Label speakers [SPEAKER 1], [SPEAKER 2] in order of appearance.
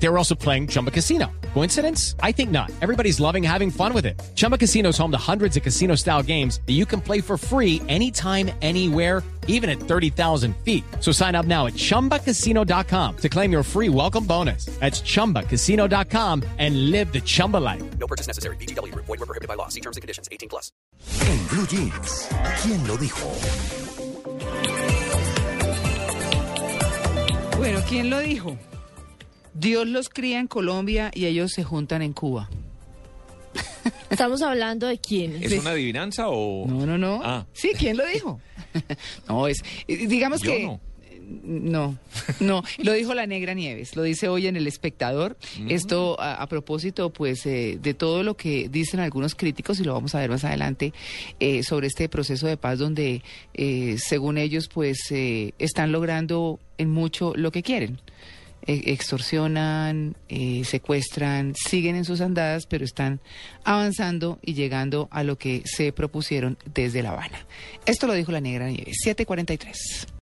[SPEAKER 1] They were also playing Chumba Casino. Coincidence? I think not. Everybody's loving having fun with it. Chumba Casino is home to hundreds of casino style games that you can play for free anytime, anywhere, even at 30,000 feet. So sign up now at chumbacasino.com to claim your free welcome bonus. That's chumbacasino.com and live the Chumba life.
[SPEAKER 2] No purchase necessary. BGW. Void were prohibited by law. See terms and conditions. 18 plus.
[SPEAKER 3] En Blue Jeans, ¿quién lo dijo?
[SPEAKER 4] Bueno, ¿quién lo dijo? Dios los cría en Colombia y ellos se juntan en Cuba.
[SPEAKER 5] Estamos hablando de quién.
[SPEAKER 6] ¿Es una adivinanza o...?
[SPEAKER 4] No, no, no.
[SPEAKER 6] Ah.
[SPEAKER 4] Sí, ¿quién lo dijo? no, es. eh, Digamos
[SPEAKER 6] Yo
[SPEAKER 4] que.
[SPEAKER 6] no.
[SPEAKER 4] No, no, lo dijo la Negra Nieves, lo dice hoy en El Espectador.
[SPEAKER 6] Mm.
[SPEAKER 4] Esto a, a propósito, pues, eh, de todo lo que dicen algunos críticos, y lo vamos a ver más adelante, eh, sobre este proceso de paz donde, eh, según ellos, pues, eh, están logrando en mucho lo que quieren. Eh, extorsionan, eh, secuestran, siguen en sus andadas, pero están avanzando y llegando a lo que se propusieron desde La Habana. Esto lo dijo la Negra Nieves, 743.